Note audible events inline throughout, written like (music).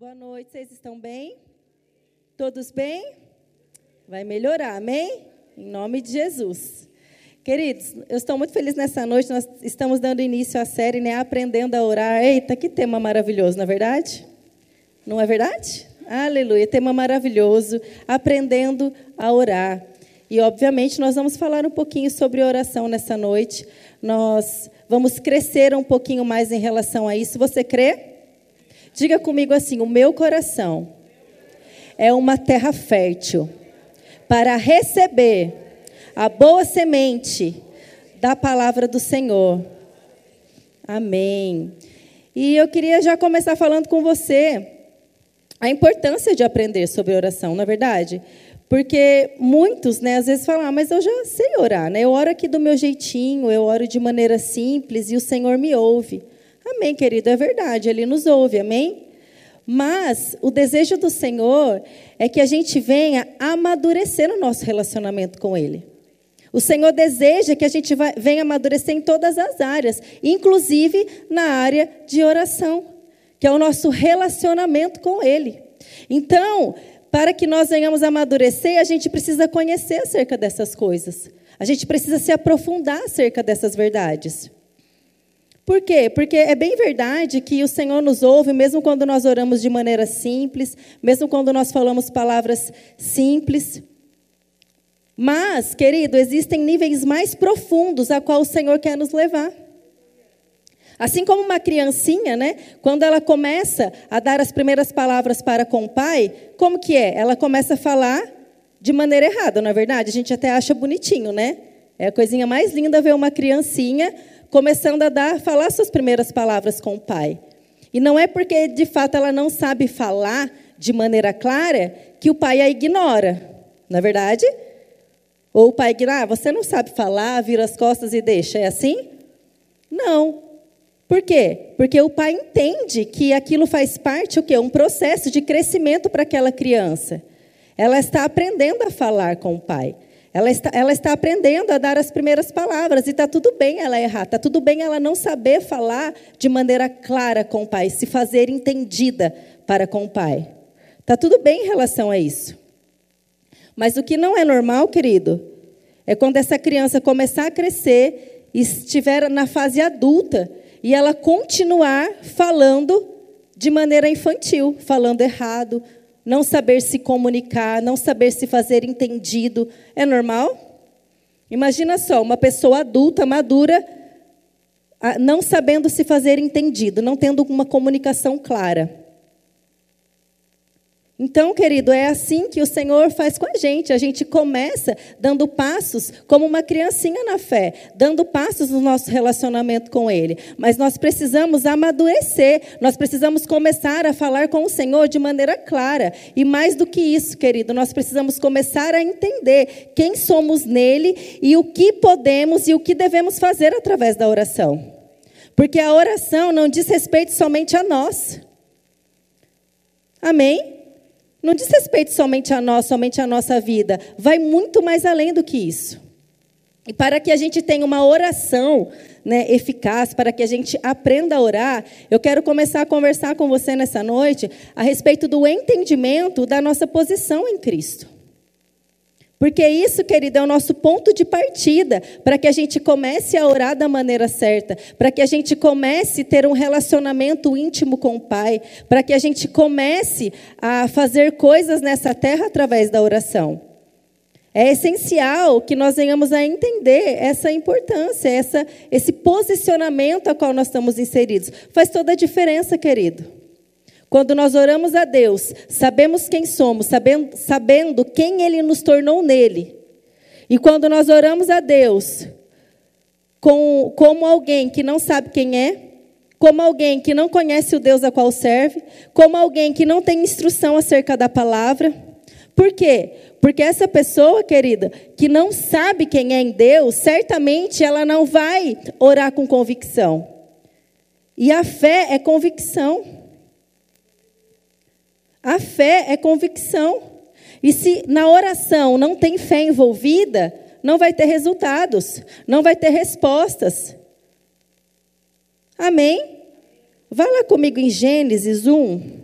Boa noite, vocês estão bem? Todos bem? Vai melhorar, amém? Em nome de Jesus. Queridos, eu estou muito feliz nessa noite. Nós estamos dando início à série, né? Aprendendo a orar. Eita, que tema maravilhoso, não é verdade? Não é verdade? Aleluia, tema maravilhoso. Aprendendo a orar. E, obviamente, nós vamos falar um pouquinho sobre oração nessa noite. Nós vamos crescer um pouquinho mais em relação a isso. Você crê? Diga comigo assim: o meu coração é uma terra fértil para receber a boa semente da palavra do Senhor. Amém. E eu queria já começar falando com você a importância de aprender sobre oração, na é verdade? Porque muitos, né, às vezes falam, ah, mas eu já sei orar, né? Eu oro aqui do meu jeitinho, eu oro de maneira simples e o Senhor me ouve. Amém, querido, é verdade, Ele nos ouve, amém? Mas o desejo do Senhor é que a gente venha amadurecer no nosso relacionamento com Ele. O Senhor deseja que a gente venha amadurecer em todas as áreas, inclusive na área de oração, que é o nosso relacionamento com Ele. Então, para que nós venhamos amadurecer, a gente precisa conhecer acerca dessas coisas. A gente precisa se aprofundar acerca dessas verdades. Por quê? Porque é bem verdade que o Senhor nos ouve, mesmo quando nós oramos de maneira simples, mesmo quando nós falamos palavras simples. Mas, querido, existem níveis mais profundos a qual o Senhor quer nos levar. Assim como uma criancinha, né? Quando ela começa a dar as primeiras palavras para com o pai, como que é? Ela começa a falar de maneira errada, não é verdade? A gente até acha bonitinho, né? É a coisinha mais linda ver uma criancinha começando a dar, falar suas primeiras palavras com o pai. E não é porque de fato ela não sabe falar de maneira clara que o pai a ignora, não é verdade? Ou o pai ignora, ah, você não sabe falar, vira as costas e deixa, é assim? Não. Por quê? Porque o pai entende que aquilo faz parte o quê? Um processo de crescimento para aquela criança. Ela está aprendendo a falar com o pai. Ela está, ela está aprendendo a dar as primeiras palavras e está tudo bem ela errar, está tudo bem ela não saber falar de maneira clara com o pai, se fazer entendida para com o pai. Está tudo bem em relação a isso. Mas o que não é normal, querido, é quando essa criança começar a crescer e estiver na fase adulta e ela continuar falando de maneira infantil, falando errado, não saber se comunicar, não saber se fazer entendido, é normal? Imagina só, uma pessoa adulta, madura, não sabendo se fazer entendido, não tendo uma comunicação clara. Então, querido, é assim que o Senhor faz com a gente. A gente começa dando passos como uma criancinha na fé, dando passos no nosso relacionamento com Ele. Mas nós precisamos amadurecer, nós precisamos começar a falar com o Senhor de maneira clara. E mais do que isso, querido, nós precisamos começar a entender quem somos nele e o que podemos e o que devemos fazer através da oração. Porque a oração não diz respeito somente a nós. Amém? Não diz respeito somente a nós, somente a nossa vida. Vai muito mais além do que isso. E para que a gente tenha uma oração né, eficaz, para que a gente aprenda a orar, eu quero começar a conversar com você nessa noite a respeito do entendimento da nossa posição em Cristo. Porque isso, querido, é o nosso ponto de partida para que a gente comece a orar da maneira certa, para que a gente comece a ter um relacionamento íntimo com o Pai, para que a gente comece a fazer coisas nessa terra através da oração. É essencial que nós venhamos a entender essa importância, essa, esse posicionamento a qual nós estamos inseridos. Faz toda a diferença, querido. Quando nós oramos a Deus, sabemos quem somos, sabendo, sabendo quem Ele nos tornou nele. E quando nós oramos a Deus com, como alguém que não sabe quem é, como alguém que não conhece o Deus a qual serve, como alguém que não tem instrução acerca da palavra. Por quê? Porque essa pessoa, querida, que não sabe quem é em Deus, certamente ela não vai orar com convicção. E a fé é convicção. A fé é convicção. E se na oração não tem fé envolvida, não vai ter resultados, não vai ter respostas. Amém? Vá lá comigo em Gênesis 1.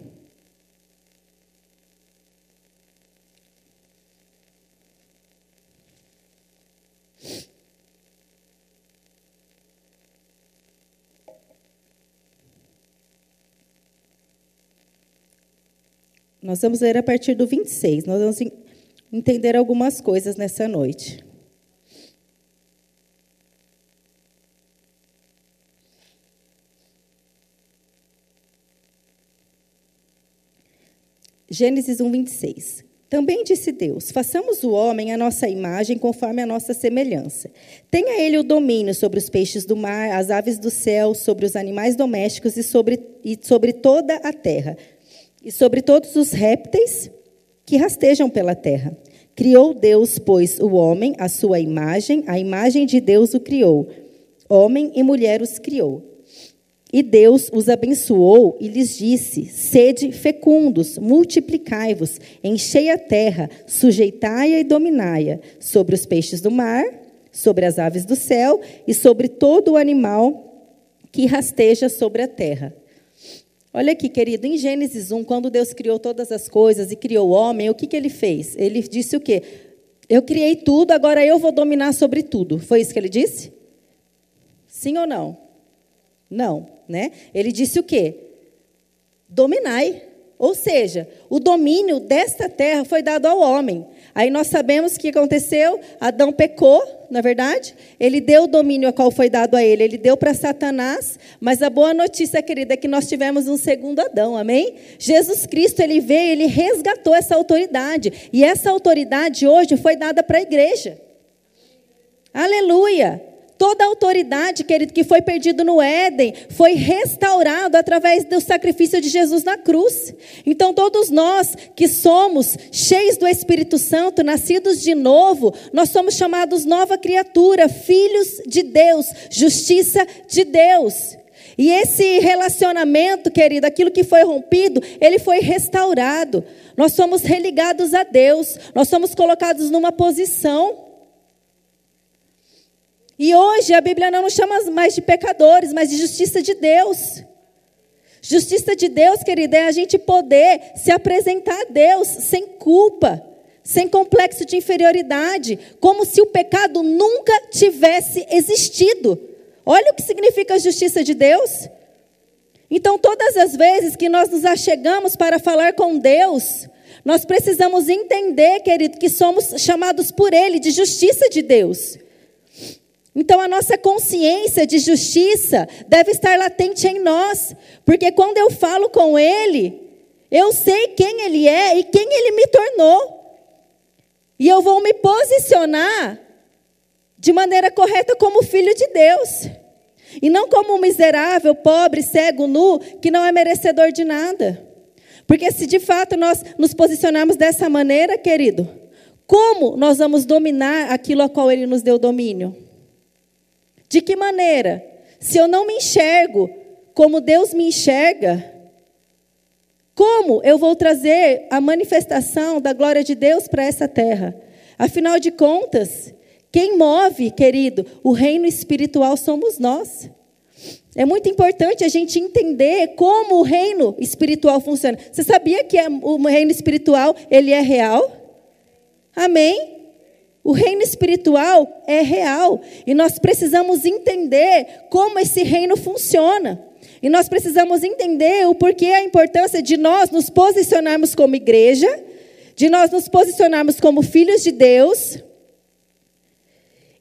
Nós vamos ler a partir do 26. Nós vamos entender algumas coisas nessa noite. Gênesis 1, 26. Também disse Deus: façamos o homem a nossa imagem, conforme a nossa semelhança. Tenha ele o domínio sobre os peixes do mar, as aves do céu, sobre os animais domésticos e sobre, e sobre toda a terra, e sobre todos os répteis que rastejam pela terra. Criou Deus, pois, o homem, a sua imagem, a imagem de Deus o criou. Homem e mulher os criou. E Deus os abençoou e lhes disse: Sede fecundos, multiplicai-vos, enchei a terra, sujeitai-a e dominai-a, sobre os peixes do mar, sobre as aves do céu e sobre todo o animal que rasteja sobre a terra. Olha aqui, querido, em Gênesis 1, quando Deus criou todas as coisas e criou o homem, o que, que ele fez? Ele disse o quê? Eu criei tudo, agora eu vou dominar sobre tudo. Foi isso que ele disse? Sim ou não? Não, né? Ele disse o quê? Dominai. Ou seja, o domínio desta terra foi dado ao homem. Aí nós sabemos o que aconteceu. Adão pecou, na é verdade. Ele deu o domínio a qual foi dado a ele. Ele deu para Satanás. Mas a boa notícia, querida, é que nós tivemos um segundo Adão. Amém? Jesus Cristo, ele veio, ele resgatou essa autoridade. E essa autoridade hoje foi dada para a igreja. Aleluia! Toda a autoridade, querido, que foi perdido no Éden, foi restaurado através do sacrifício de Jesus na cruz. Então, todos nós que somos cheios do Espírito Santo, nascidos de novo, nós somos chamados nova criatura, filhos de Deus, justiça de Deus. E esse relacionamento, querido, aquilo que foi rompido, ele foi restaurado. Nós somos religados a Deus, nós somos colocados numa posição e hoje a Bíblia não nos chama mais de pecadores, mas de justiça de Deus. Justiça de Deus, querida, é a gente poder se apresentar a Deus sem culpa, sem complexo de inferioridade, como se o pecado nunca tivesse existido. Olha o que significa a justiça de Deus. Então, todas as vezes que nós nos achegamos para falar com Deus, nós precisamos entender, querido, que somos chamados por Ele de justiça de Deus. Então a nossa consciência de justiça deve estar latente em nós, porque quando eu falo com Ele, eu sei quem Ele é e quem Ele me tornou. E eu vou me posicionar de maneira correta como filho de Deus. E não como um miserável, pobre, cego, nu, que não é merecedor de nada. Porque se de fato nós nos posicionarmos dessa maneira, querido, como nós vamos dominar aquilo a qual Ele nos deu domínio? De que maneira? Se eu não me enxergo como Deus me enxerga, como eu vou trazer a manifestação da glória de Deus para essa terra? Afinal de contas, quem move, querido, o reino espiritual somos nós. É muito importante a gente entender como o reino espiritual funciona. Você sabia que é, o reino espiritual ele é real? Amém? O reino espiritual é real e nós precisamos entender como esse reino funciona. E nós precisamos entender o porquê a importância de nós nos posicionarmos como igreja, de nós nos posicionarmos como filhos de Deus,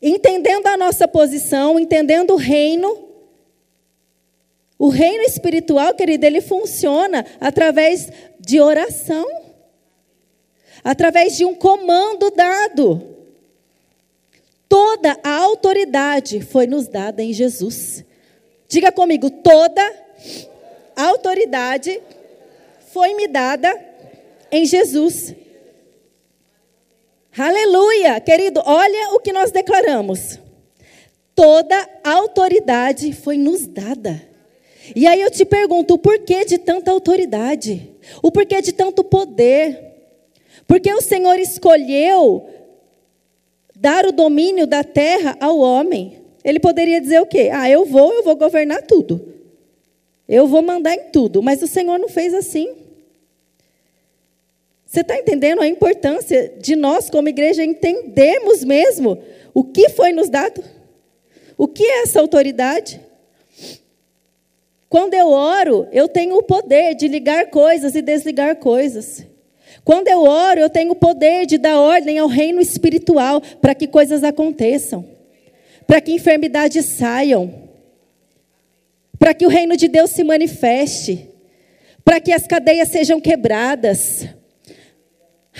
entendendo a nossa posição, entendendo o reino. O reino espiritual, querido, ele funciona através de oração, através de um comando dado. Toda a autoridade foi nos dada em Jesus. Diga comigo, toda a autoridade foi me dada em Jesus. Aleluia! Querido, olha o que nós declaramos. Toda a autoridade foi nos dada. E aí eu te pergunto, o porquê de tanta autoridade? O porquê de tanto poder? Porque o Senhor escolheu dar o domínio da terra ao homem. Ele poderia dizer o quê? Ah, eu vou, eu vou governar tudo. Eu vou mandar em tudo. Mas o Senhor não fez assim. Você está entendendo a importância de nós, como igreja, entendermos mesmo o que foi nos dado? O que é essa autoridade? Quando eu oro, eu tenho o poder de ligar coisas e desligar coisas. Quando eu oro, eu tenho o poder de dar ordem ao reino espiritual para que coisas aconteçam, para que enfermidades saiam, para que o reino de Deus se manifeste, para que as cadeias sejam quebradas.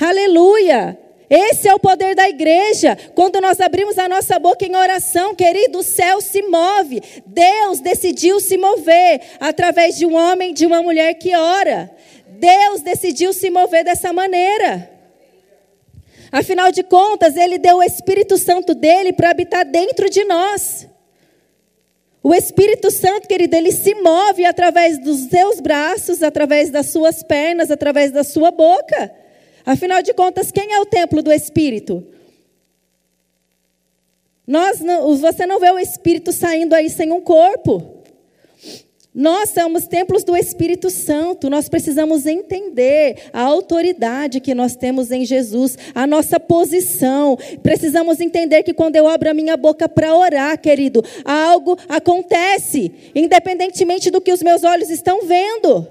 Aleluia! Esse é o poder da igreja. Quando nós abrimos a nossa boca em oração, querido, o céu se move. Deus decidiu se mover através de um homem, de uma mulher que ora. Deus decidiu se mover dessa maneira. Afinal de contas, Ele deu o Espírito Santo dele para habitar dentro de nós. O Espírito Santo, querido, ele se move através dos seus braços, através das suas pernas, através da sua boca. Afinal de contas, quem é o templo do Espírito? Nós você não vê o Espírito saindo aí sem um corpo. Nós somos templos do Espírito Santo. Nós precisamos entender a autoridade que nós temos em Jesus, a nossa posição. Precisamos entender que quando eu abro a minha boca para orar, querido, algo acontece, independentemente do que os meus olhos estão vendo.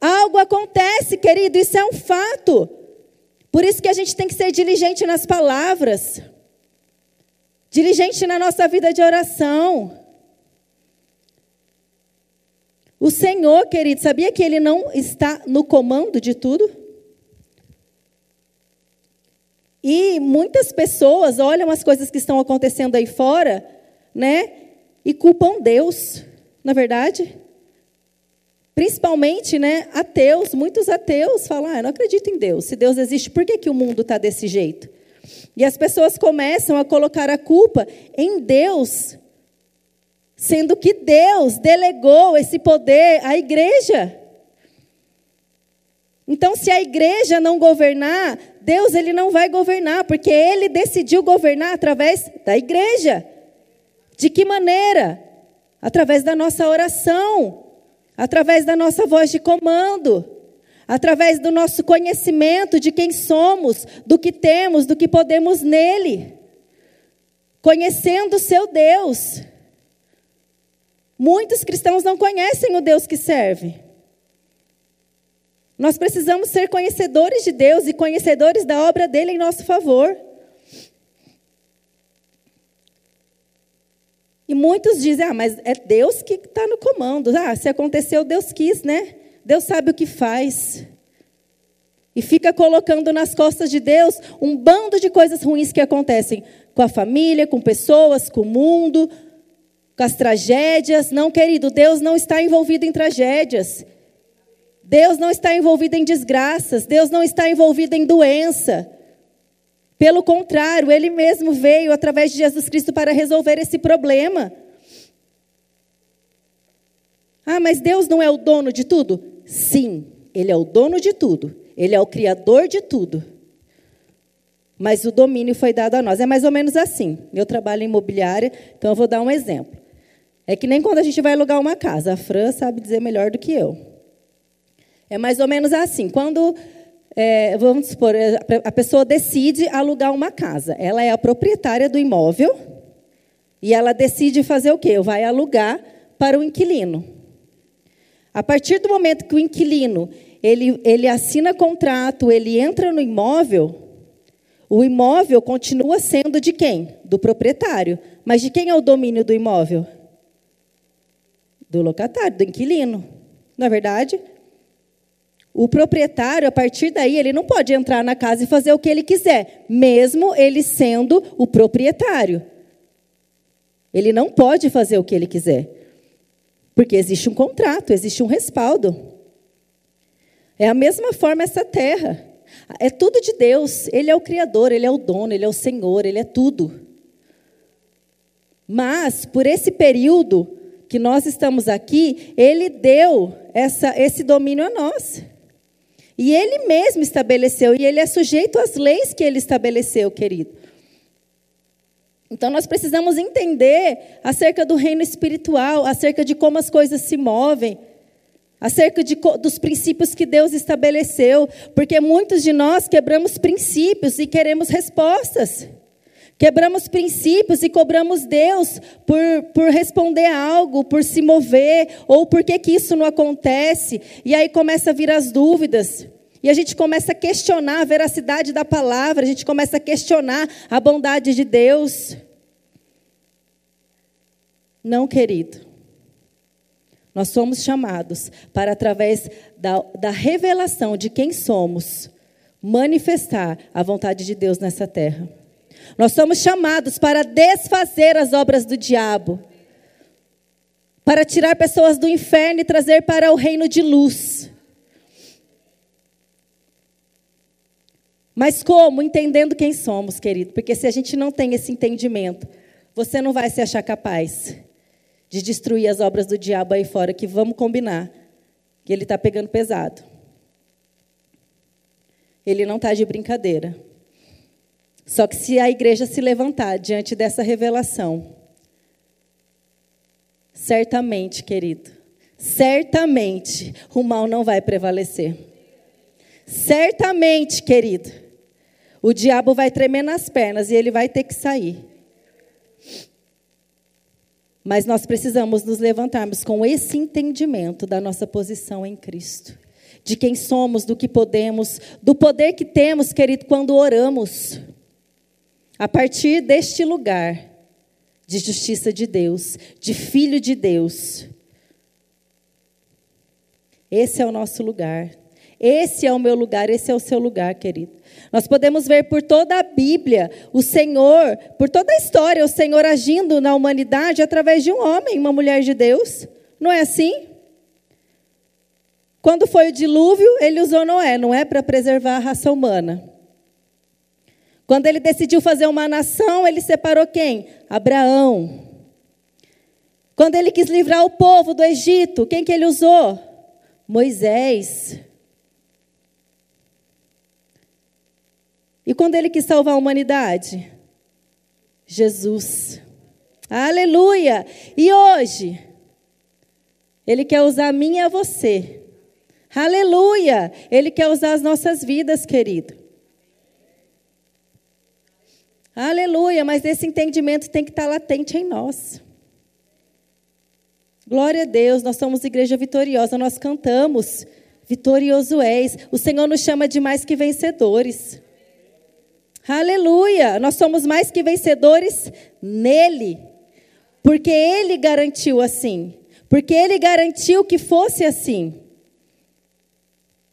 Algo acontece, querido, isso é um fato. Por isso que a gente tem que ser diligente nas palavras, diligente na nossa vida de oração. O Senhor, querido, sabia que Ele não está no comando de tudo? E muitas pessoas olham as coisas que estão acontecendo aí fora, né? E culpam Deus, na é verdade. Principalmente, né, ateus, muitos ateus falam, ah, eu não acredito em Deus. Se Deus existe, por que, que o mundo está desse jeito? E as pessoas começam a colocar a culpa em Deus, sendo que Deus delegou esse poder à igreja. Então, se a igreja não governar, Deus ele não vai governar, porque ele decidiu governar através da igreja. De que maneira? Através da nossa oração através da nossa voz de comando, através do nosso conhecimento de quem somos, do que temos, do que podemos nele. Conhecendo o seu Deus. Muitos cristãos não conhecem o Deus que serve. Nós precisamos ser conhecedores de Deus e conhecedores da obra dele em nosso favor. E muitos dizem, ah, mas é Deus que está no comando. Ah, se aconteceu, Deus quis, né? Deus sabe o que faz. E fica colocando nas costas de Deus um bando de coisas ruins que acontecem com a família, com pessoas, com o mundo, com as tragédias. Não, querido, Deus não está envolvido em tragédias. Deus não está envolvido em desgraças. Deus não está envolvido em doença. Pelo contrário, ele mesmo veio através de Jesus Cristo para resolver esse problema. Ah, mas Deus não é o dono de tudo? Sim, ele é o dono de tudo. Ele é o criador de tudo. Mas o domínio foi dado a nós. É mais ou menos assim. Eu trabalho em imobiliária, então eu vou dar um exemplo. É que nem quando a gente vai alugar uma casa. A Fran sabe dizer melhor do que eu. É mais ou menos assim. Quando é, vamos supor, é, a pessoa decide alugar uma casa. Ela é a proprietária do imóvel e ela decide fazer o quê? Vai alugar para o inquilino. A partir do momento que o inquilino ele, ele assina contrato, ele entra no imóvel, o imóvel continua sendo de quem? Do proprietário. Mas de quem é o domínio do imóvel? Do locatário, do inquilino. Não é verdade? O proprietário, a partir daí, ele não pode entrar na casa e fazer o que ele quiser, mesmo ele sendo o proprietário. Ele não pode fazer o que ele quiser, porque existe um contrato, existe um respaldo. É a mesma forma essa terra. É tudo de Deus. Ele é o Criador, Ele é o dono, Ele é o Senhor, Ele é tudo. Mas, por esse período que nós estamos aqui, Ele deu essa, esse domínio a nós. E ele mesmo estabeleceu, e ele é sujeito às leis que ele estabeleceu, querido. Então nós precisamos entender acerca do reino espiritual, acerca de como as coisas se movem, acerca de, dos princípios que Deus estabeleceu, porque muitos de nós quebramos princípios e queremos respostas. Quebramos princípios e cobramos Deus por, por responder algo, por se mover, ou por que, que isso não acontece. E aí começa a vir as dúvidas. E a gente começa a questionar a veracidade da palavra, a gente começa a questionar a bondade de Deus. Não, querido. Nós somos chamados para, através da, da revelação de quem somos, manifestar a vontade de Deus nessa terra. Nós somos chamados para desfazer as obras do diabo, para tirar pessoas do inferno e trazer para o reino de luz. Mas como? Entendendo quem somos, querido. Porque se a gente não tem esse entendimento, você não vai se achar capaz de destruir as obras do diabo aí fora, que vamos combinar, que ele está pegando pesado. Ele não está de brincadeira. Só que se a igreja se levantar diante dessa revelação, certamente, querido, certamente o mal não vai prevalecer. Certamente, querido, o diabo vai tremer nas pernas e ele vai ter que sair. Mas nós precisamos nos levantarmos com esse entendimento da nossa posição em Cristo de quem somos, do que podemos, do poder que temos, querido, quando oramos. A partir deste lugar de justiça de Deus, de filho de Deus. Esse é o nosso lugar. Esse é o meu lugar, esse é o seu lugar, querido. Nós podemos ver por toda a Bíblia o Senhor, por toda a história, o Senhor agindo na humanidade através de um homem, uma mulher de Deus. Não é assim? Quando foi o dilúvio, ele usou Noé, não é para preservar a raça humana. Quando ele decidiu fazer uma nação, ele separou quem? Abraão. Quando ele quis livrar o povo do Egito, quem que ele usou? Moisés. E quando ele quis salvar a humanidade? Jesus. Aleluia! E hoje, ele quer usar a mim e a você Aleluia! Ele quer usar as nossas vidas, querido. Aleluia, mas esse entendimento tem que estar latente em nós. Glória a Deus, nós somos igreja vitoriosa, nós cantamos, vitorioso és. O Senhor nos chama de mais que vencedores. Aleluia, nós somos mais que vencedores nele, porque ele garantiu assim, porque ele garantiu que fosse assim.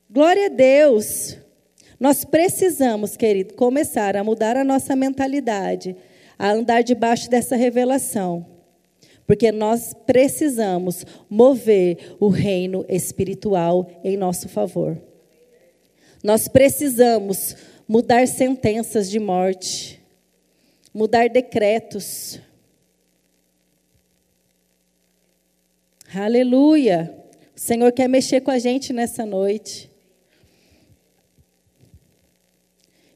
Glória a Deus. Nós precisamos, querido, começar a mudar a nossa mentalidade, a andar debaixo dessa revelação. Porque nós precisamos mover o reino espiritual em nosso favor. Nós precisamos mudar sentenças de morte, mudar decretos. Aleluia! O Senhor quer mexer com a gente nessa noite.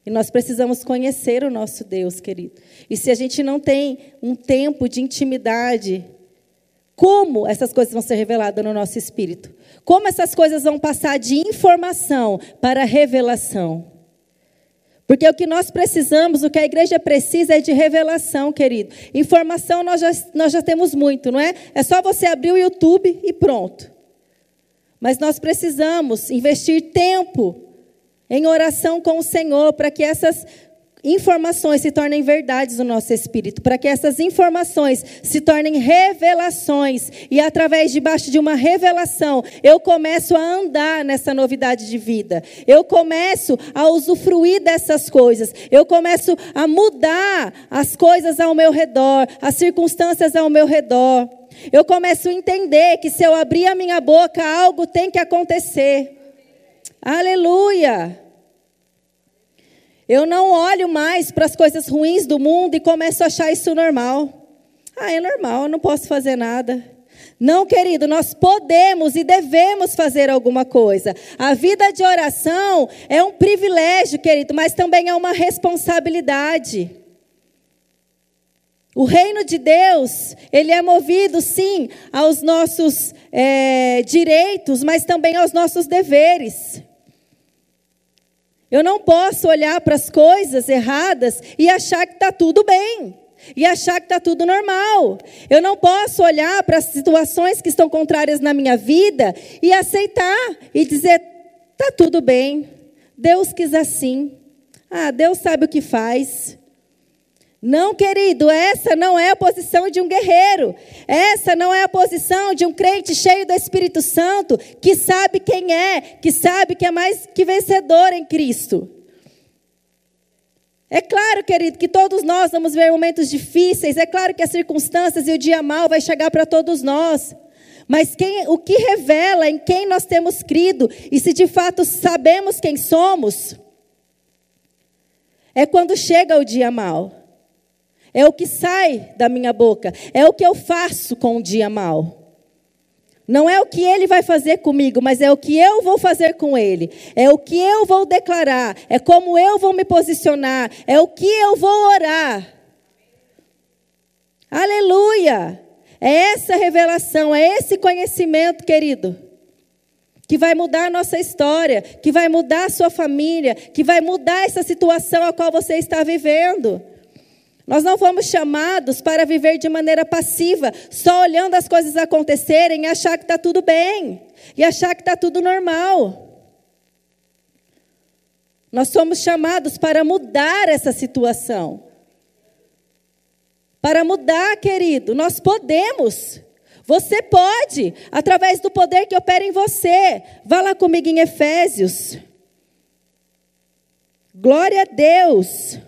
E nós precisamos conhecer o nosso Deus, querido. E se a gente não tem um tempo de intimidade, como essas coisas vão ser reveladas no nosso espírito? Como essas coisas vão passar de informação para revelação? Porque o que nós precisamos, o que a igreja precisa é de revelação, querido. Informação nós já, nós já temos muito, não é? É só você abrir o YouTube e pronto. Mas nós precisamos investir tempo em oração com o Senhor, para que essas informações se tornem verdades no nosso espírito, para que essas informações se tornem revelações e através debaixo de uma revelação eu começo a andar nessa novidade de vida. Eu começo a usufruir dessas coisas. Eu começo a mudar as coisas ao meu redor, as circunstâncias ao meu redor. Eu começo a entender que se eu abrir a minha boca, algo tem que acontecer. Aleluia! Eu não olho mais para as coisas ruins do mundo e começo a achar isso normal. Ah, é normal, eu não posso fazer nada. Não, querido, nós podemos e devemos fazer alguma coisa. A vida de oração é um privilégio, querido, mas também é uma responsabilidade. O reino de Deus, ele é movido, sim, aos nossos é, direitos, mas também aos nossos deveres. Eu não posso olhar para as coisas erradas e achar que está tudo bem. E achar que está tudo normal. Eu não posso olhar para as situações que estão contrárias na minha vida e aceitar e dizer: está tudo bem. Deus quis assim. Ah, Deus sabe o que faz. Não, querido, essa não é a posição de um guerreiro. Essa não é a posição de um crente cheio do Espírito Santo, que sabe quem é, que sabe que é mais que vencedor em Cristo. É claro, querido, que todos nós vamos ver momentos difíceis, é claro que as circunstâncias e o dia mal vai chegar para todos nós. Mas quem, o que revela em quem nós temos crido e se de fato sabemos quem somos, é quando chega o dia mal. É o que sai da minha boca. É o que eu faço com o dia mal. Não é o que ele vai fazer comigo, mas é o que eu vou fazer com ele. É o que eu vou declarar. É como eu vou me posicionar. É o que eu vou orar. Aleluia! É essa revelação, é esse conhecimento, querido, que vai mudar a nossa história, que vai mudar a sua família, que vai mudar essa situação a qual você está vivendo. Nós não fomos chamados para viver de maneira passiva, só olhando as coisas acontecerem e achar que está tudo bem, e achar que está tudo normal. Nós somos chamados para mudar essa situação. Para mudar, querido, nós podemos. Você pode, através do poder que opera em você. Vá lá comigo em Efésios. Glória a Deus.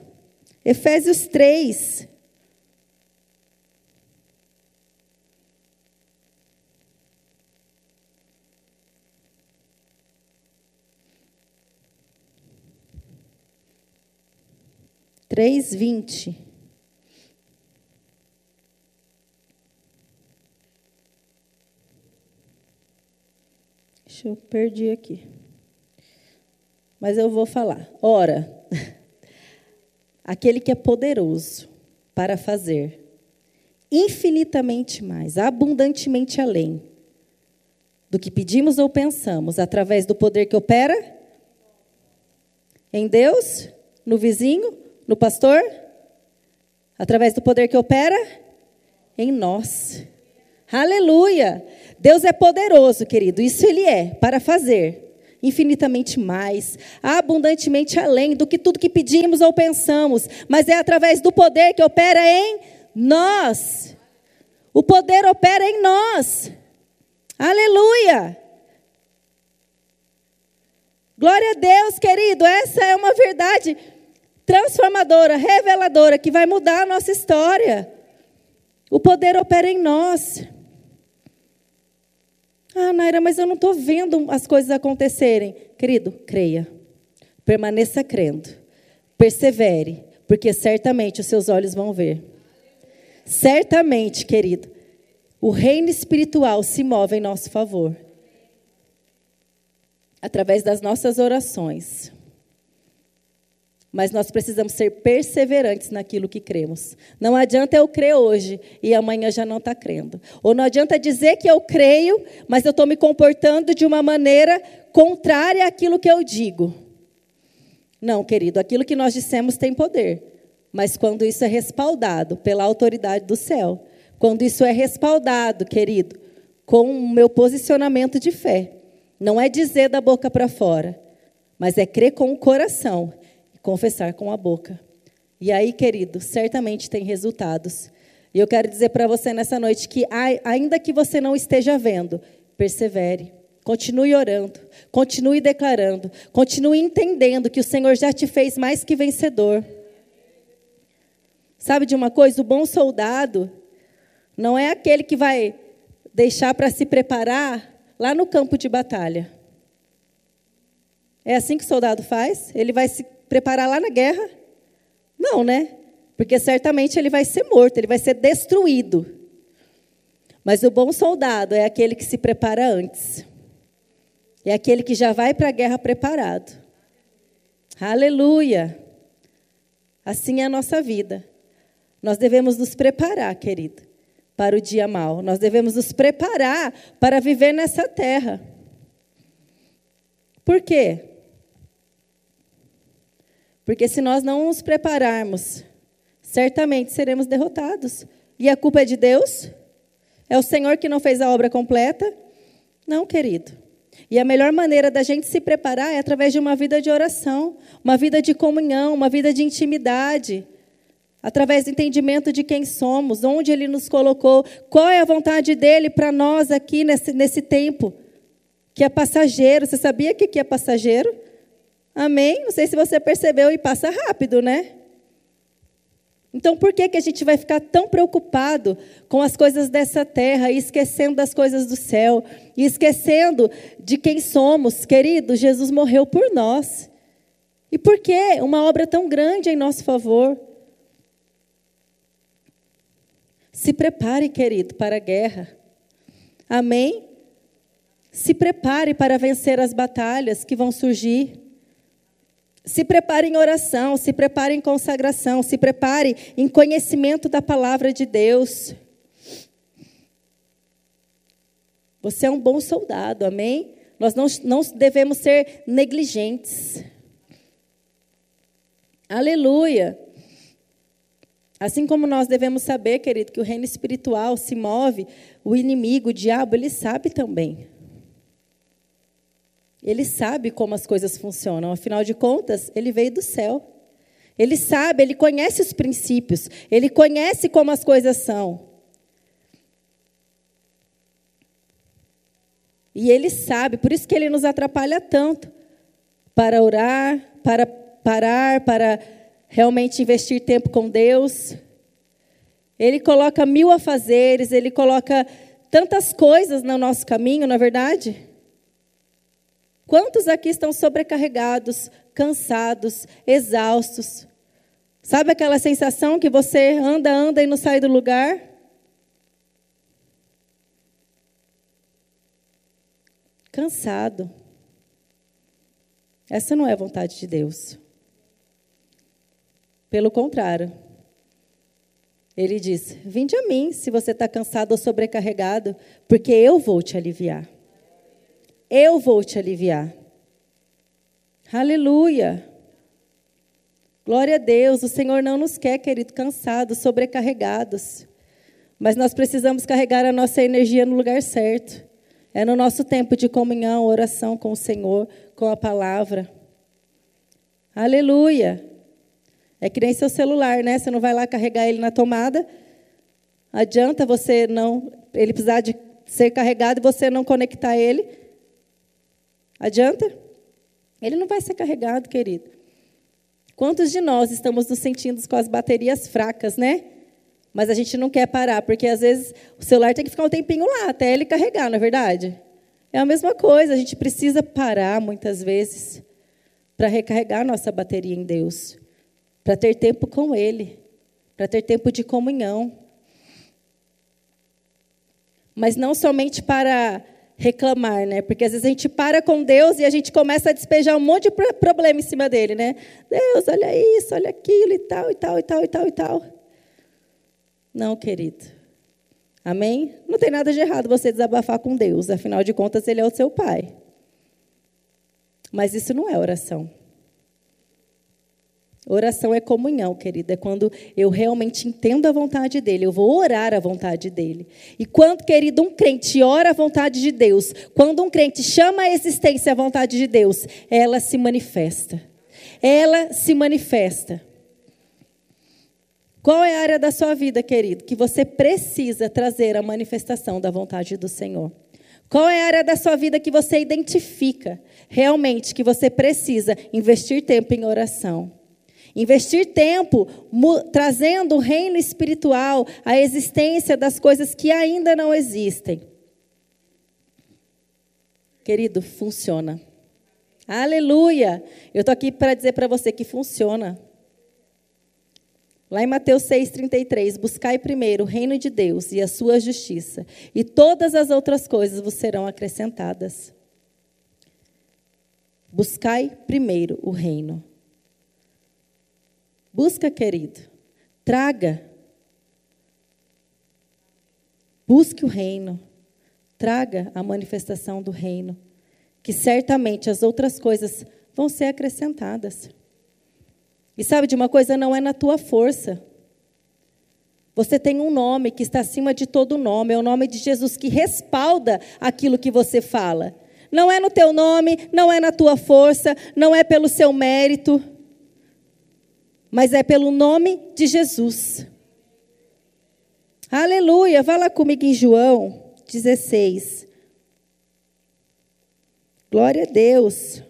Efésios 3. Três vinte. Deixa eu perdi aqui. Mas eu vou falar. Ora, (laughs) aquele que é poderoso para fazer infinitamente mais, abundantemente além do que pedimos ou pensamos, através do poder que opera em Deus, no vizinho, no pastor, através do poder que opera em nós. Aleluia! Deus é poderoso, querido, isso Ele é, para fazer infinitamente mais, abundantemente além do que tudo que pedimos ou pensamos, mas é através do poder que opera em nós. O poder opera em nós. Aleluia! Glória a Deus, querido, essa é uma verdade transformadora, reveladora, que vai mudar a nossa história. O poder opera em nós. Ah, Naira, mas eu não estou vendo as coisas acontecerem. Querido, creia. Permaneça crendo. Persevere, porque certamente os seus olhos vão ver. Certamente, querido, o reino espiritual se move em nosso favor. Através das nossas orações. Mas nós precisamos ser perseverantes naquilo que cremos. Não adianta eu crer hoje e amanhã já não está crendo. Ou não adianta dizer que eu creio, mas eu estou me comportando de uma maneira contrária àquilo que eu digo. Não, querido, aquilo que nós dissemos tem poder. Mas quando isso é respaldado pela autoridade do céu, quando isso é respaldado, querido, com o meu posicionamento de fé, não é dizer da boca para fora, mas é crer com o coração confessar com a boca. E aí, querido, certamente tem resultados. E eu quero dizer para você nessa noite que, ainda que você não esteja vendo, persevere. Continue orando, continue declarando, continue entendendo que o Senhor já te fez mais que vencedor. Sabe de uma coisa? O bom soldado não é aquele que vai deixar para se preparar lá no campo de batalha. É assim que o soldado faz? Ele vai se preparar lá na guerra? Não, né? Porque certamente ele vai ser morto, ele vai ser destruído. Mas o bom soldado é aquele que se prepara antes. É aquele que já vai para a guerra preparado. Aleluia! Assim é a nossa vida. Nós devemos nos preparar, querido, para o dia mal. Nós devemos nos preparar para viver nessa terra. Por quê? Porque se nós não nos prepararmos, certamente seremos derrotados. E a culpa é de Deus? É o Senhor que não fez a obra completa? Não, querido. E a melhor maneira da gente se preparar é através de uma vida de oração, uma vida de comunhão, uma vida de intimidade, através do entendimento de quem somos, onde Ele nos colocou, qual é a vontade dele para nós aqui nesse, nesse tempo, que é passageiro. Você sabia que aqui é passageiro? Amém? Não sei se você percebeu e passa rápido, né? Então, por que, que a gente vai ficar tão preocupado com as coisas dessa terra e esquecendo das coisas do céu? E esquecendo de quem somos? Querido, Jesus morreu por nós. E por que uma obra tão grande em nosso favor? Se prepare, querido, para a guerra. Amém? Se prepare para vencer as batalhas que vão surgir. Se prepare em oração, se prepare em consagração, se prepare em conhecimento da palavra de Deus. Você é um bom soldado, amém? Nós não, não devemos ser negligentes. Aleluia. Assim como nós devemos saber, querido, que o reino espiritual se move, o inimigo, o diabo, ele sabe também. Ele sabe como as coisas funcionam, afinal de contas, ele veio do céu. Ele sabe, ele conhece os princípios, ele conhece como as coisas são. E ele sabe, por isso que ele nos atrapalha tanto para orar, para parar, para realmente investir tempo com Deus. Ele coloca mil afazeres, ele coloca tantas coisas no nosso caminho, na é verdade? Quantos aqui estão sobrecarregados, cansados, exaustos? Sabe aquela sensação que você anda, anda e não sai do lugar? Cansado. Essa não é a vontade de Deus. Pelo contrário. Ele diz: Vinde a mim se você está cansado ou sobrecarregado, porque eu vou te aliviar. Eu vou te aliviar. Aleluia. Glória a Deus. O Senhor não nos quer, querido, cansados, sobrecarregados. Mas nós precisamos carregar a nossa energia no lugar certo. É no nosso tempo de comunhão, oração com o Senhor, com a palavra. Aleluia. É que nem seu celular, né? Você não vai lá carregar ele na tomada. Adianta você não, ele precisar de ser carregado e você não conectar ele. Adianta? Ele não vai ser carregado, querido. Quantos de nós estamos nos sentindo com as baterias fracas, né? Mas a gente não quer parar, porque às vezes o celular tem que ficar um tempinho lá até ele carregar, não é verdade? É a mesma coisa, a gente precisa parar muitas vezes para recarregar nossa bateria em Deus, para ter tempo com Ele, para ter tempo de comunhão. Mas não somente para reclamar, né? Porque às vezes a gente para com Deus e a gente começa a despejar um monte de problema em cima dele, né? Deus, olha isso, olha aquilo e tal, e tal, e tal, e tal, e tal. Não, querido. Amém? Não tem nada de errado você desabafar com Deus, afinal de contas, Ele é o seu Pai. Mas isso não é oração. Oração é comunhão, querida. É quando eu realmente entendo a vontade dele. Eu vou orar a vontade dele. E quando, querido, um crente ora a vontade de Deus, quando um crente chama a existência a vontade de Deus, ela se manifesta. Ela se manifesta. Qual é a área da sua vida, querido, que você precisa trazer a manifestação da vontade do Senhor? Qual é a área da sua vida que você identifica realmente que você precisa investir tempo em oração? Investir tempo trazendo o reino espiritual à existência das coisas que ainda não existem. Querido, funciona. Aleluia! Eu estou aqui para dizer para você que funciona. Lá em Mateus 6,33, buscai primeiro o reino de Deus e a sua justiça, e todas as outras coisas vos serão acrescentadas. Buscai primeiro o reino. Busca, querido. Traga. Busque o reino. Traga a manifestação do reino. Que certamente as outras coisas vão ser acrescentadas. E sabe de uma coisa? Não é na tua força. Você tem um nome que está acima de todo nome, é o nome de Jesus que respalda aquilo que você fala. não é no teu nome, não é na tua força, não é pelo seu mérito, mas é pelo nome de Jesus. Aleluia. Vá lá comigo em João 16. Glória a Deus.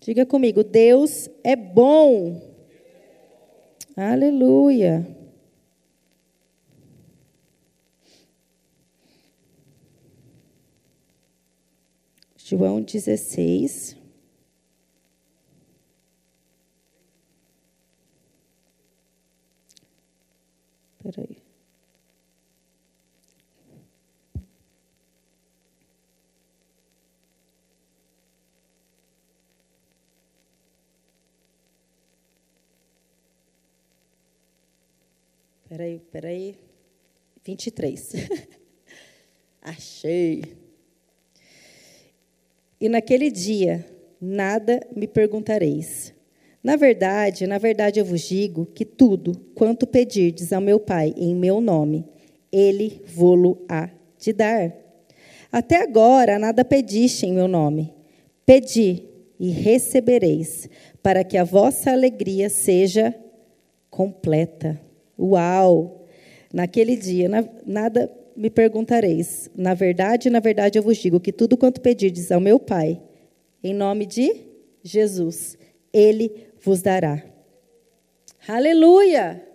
Diga comigo, Deus é bom. Aleluia. João 16. Espera aí. Peraí, peraí. 23. (laughs) Achei. E naquele dia, nada me perguntareis. Na verdade, na verdade eu vos digo que tudo quanto pedirdes ao meu Pai em meu nome, ele vô-lo há de dar. Até agora nada pediste em meu nome. Pedi e recebereis, para que a vossa alegria seja completa. Uau! Naquele dia, na, nada me perguntareis. Na verdade, na verdade, eu vos digo que tudo quanto pedirdes ao meu Pai, em nome de Jesus, Ele vos dará. Aleluia!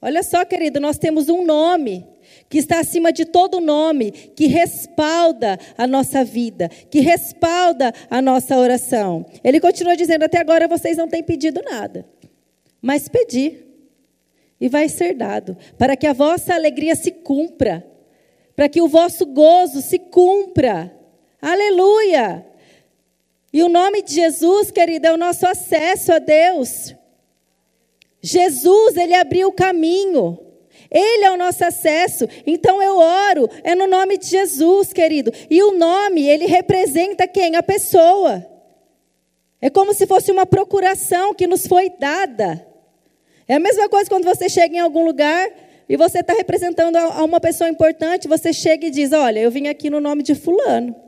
Olha só, querido, nós temos um nome que está acima de todo nome, que respalda a nossa vida, que respalda a nossa oração. Ele continua dizendo: Até agora vocês não têm pedido nada, mas pedi e vai ser dado, para que a vossa alegria se cumpra, para que o vosso gozo se cumpra. Aleluia! E o nome de Jesus, querida, é o nosso acesso a Deus. Jesus, ele abriu o caminho. Ele é o nosso acesso. Então eu oro, é no nome de Jesus, querido. E o nome, ele representa quem? A pessoa. É como se fosse uma procuração que nos foi dada. É a mesma coisa quando você chega em algum lugar e você está representando a uma pessoa importante, você chega e diz: Olha, eu vim aqui no nome de Fulano.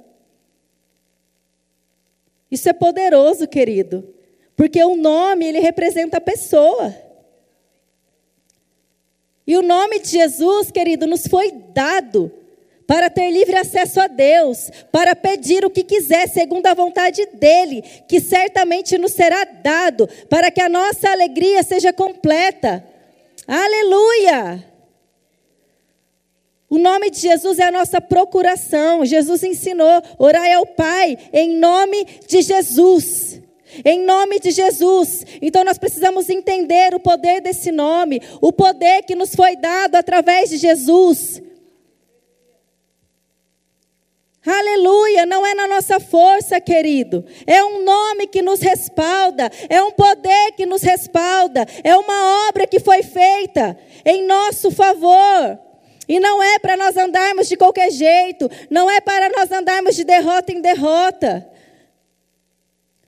Isso é poderoso, querido, porque o nome, ele representa a pessoa. E o nome de Jesus, querido, nos foi dado para ter livre acesso a Deus, para pedir o que quiser, segundo a vontade dEle, que certamente nos será dado, para que a nossa alegria seja completa. Aleluia! O nome de Jesus é a nossa procuração. Jesus ensinou: orai ao Pai em nome de Jesus. Em nome de Jesus. Então nós precisamos entender o poder desse nome, o poder que nos foi dado através de Jesus. Aleluia, não é na nossa força, querido. É um nome que nos respalda, é um poder que nos respalda, é uma obra que foi feita em nosso favor. E não é para nós andarmos de qualquer jeito, não é para nós andarmos de derrota em derrota.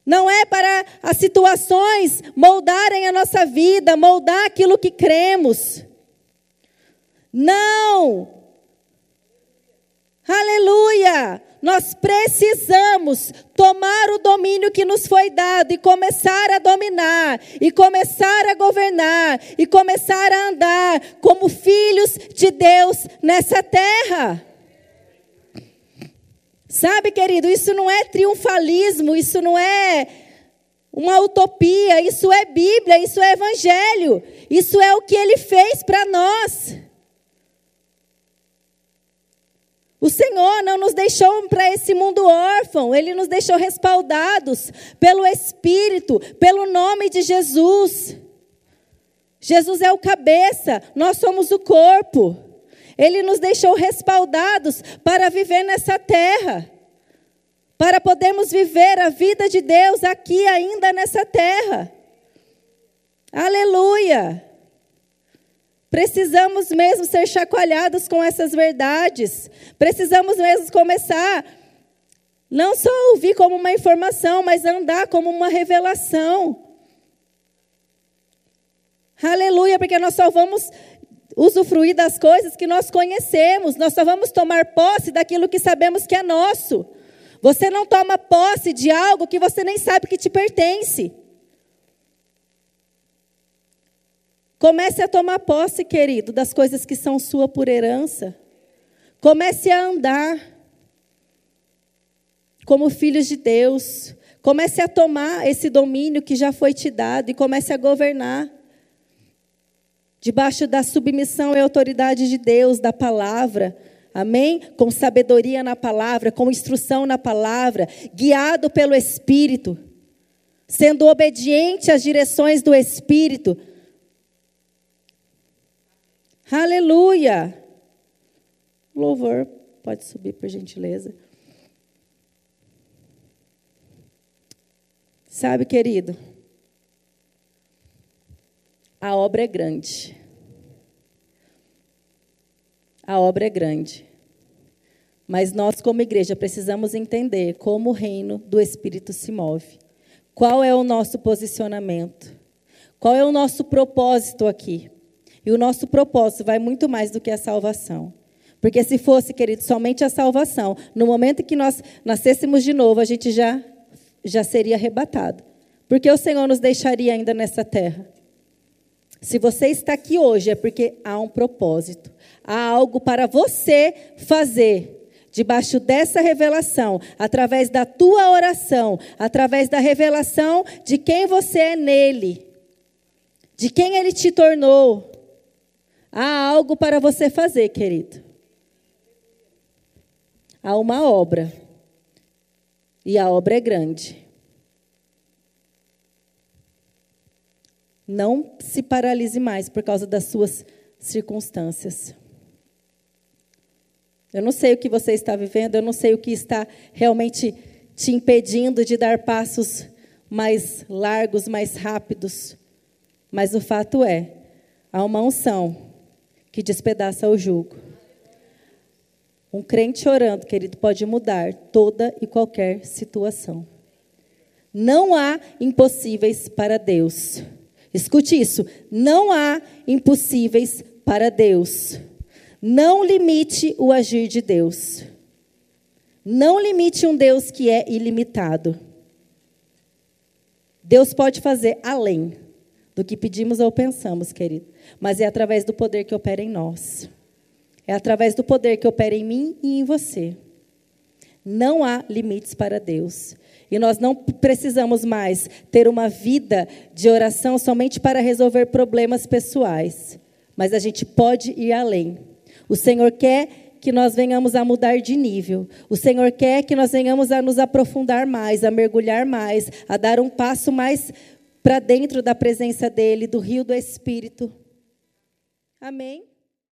Não é para as situações moldarem a nossa vida, moldar aquilo que cremos. Não! Aleluia! Nós precisamos tomar o domínio que nos foi dado e começar a dominar, e começar a governar, e começar a andar como filhos de Deus nessa terra. Sabe, querido, isso não é triunfalismo, isso não é uma utopia, isso é Bíblia, isso é Evangelho, isso é o que ele fez para nós. O Senhor não nos deixou para esse mundo órfão, Ele nos deixou respaldados pelo Espírito, pelo nome de Jesus. Jesus é o cabeça, nós somos o corpo. Ele nos deixou respaldados para viver nessa terra, para podermos viver a vida de Deus aqui ainda nessa terra. Aleluia! Precisamos mesmo ser chacoalhados com essas verdades. Precisamos mesmo começar não só ouvir como uma informação, mas andar como uma revelação. Aleluia, porque nós só vamos usufruir das coisas que nós conhecemos, nós só vamos tomar posse daquilo que sabemos que é nosso. Você não toma posse de algo que você nem sabe que te pertence. Comece a tomar posse, querido, das coisas que são sua por herança. Comece a andar como filhos de Deus. Comece a tomar esse domínio que já foi te dado e comece a governar. Debaixo da submissão e autoridade de Deus, da palavra. Amém? Com sabedoria na palavra, com instrução na palavra, guiado pelo Espírito, sendo obediente às direções do Espírito Aleluia! Louvor, pode subir, por gentileza. Sabe, querido, a obra é grande. A obra é grande. Mas nós, como igreja, precisamos entender como o reino do Espírito se move. Qual é o nosso posicionamento? Qual é o nosso propósito aqui? E o nosso propósito vai muito mais do que a salvação. Porque se fosse, querido, somente a salvação, no momento que nós nascêssemos de novo, a gente já, já seria arrebatado. Porque o Senhor nos deixaria ainda nessa terra. Se você está aqui hoje, é porque há um propósito. Há algo para você fazer debaixo dessa revelação, através da tua oração, através da revelação de quem você é nele, de quem ele te tornou. Há algo para você fazer, querido. Há uma obra. E a obra é grande. Não se paralise mais por causa das suas circunstâncias. Eu não sei o que você está vivendo, eu não sei o que está realmente te impedindo de dar passos mais largos, mais rápidos. Mas o fato é, há uma unção que despedaça o jugo. Um crente orando, querido, pode mudar toda e qualquer situação. Não há impossíveis para Deus. Escute isso. Não há impossíveis para Deus. Não limite o agir de Deus. Não limite um Deus que é ilimitado. Deus pode fazer além do que pedimos ou pensamos, querido mas é através do poder que opera em nós. É através do poder que opera em mim e em você. Não há limites para Deus. E nós não precisamos mais ter uma vida de oração somente para resolver problemas pessoais. Mas a gente pode ir além. O Senhor quer que nós venhamos a mudar de nível. O Senhor quer que nós venhamos a nos aprofundar mais, a mergulhar mais, a dar um passo mais para dentro da presença dEle, do rio do Espírito. Amém?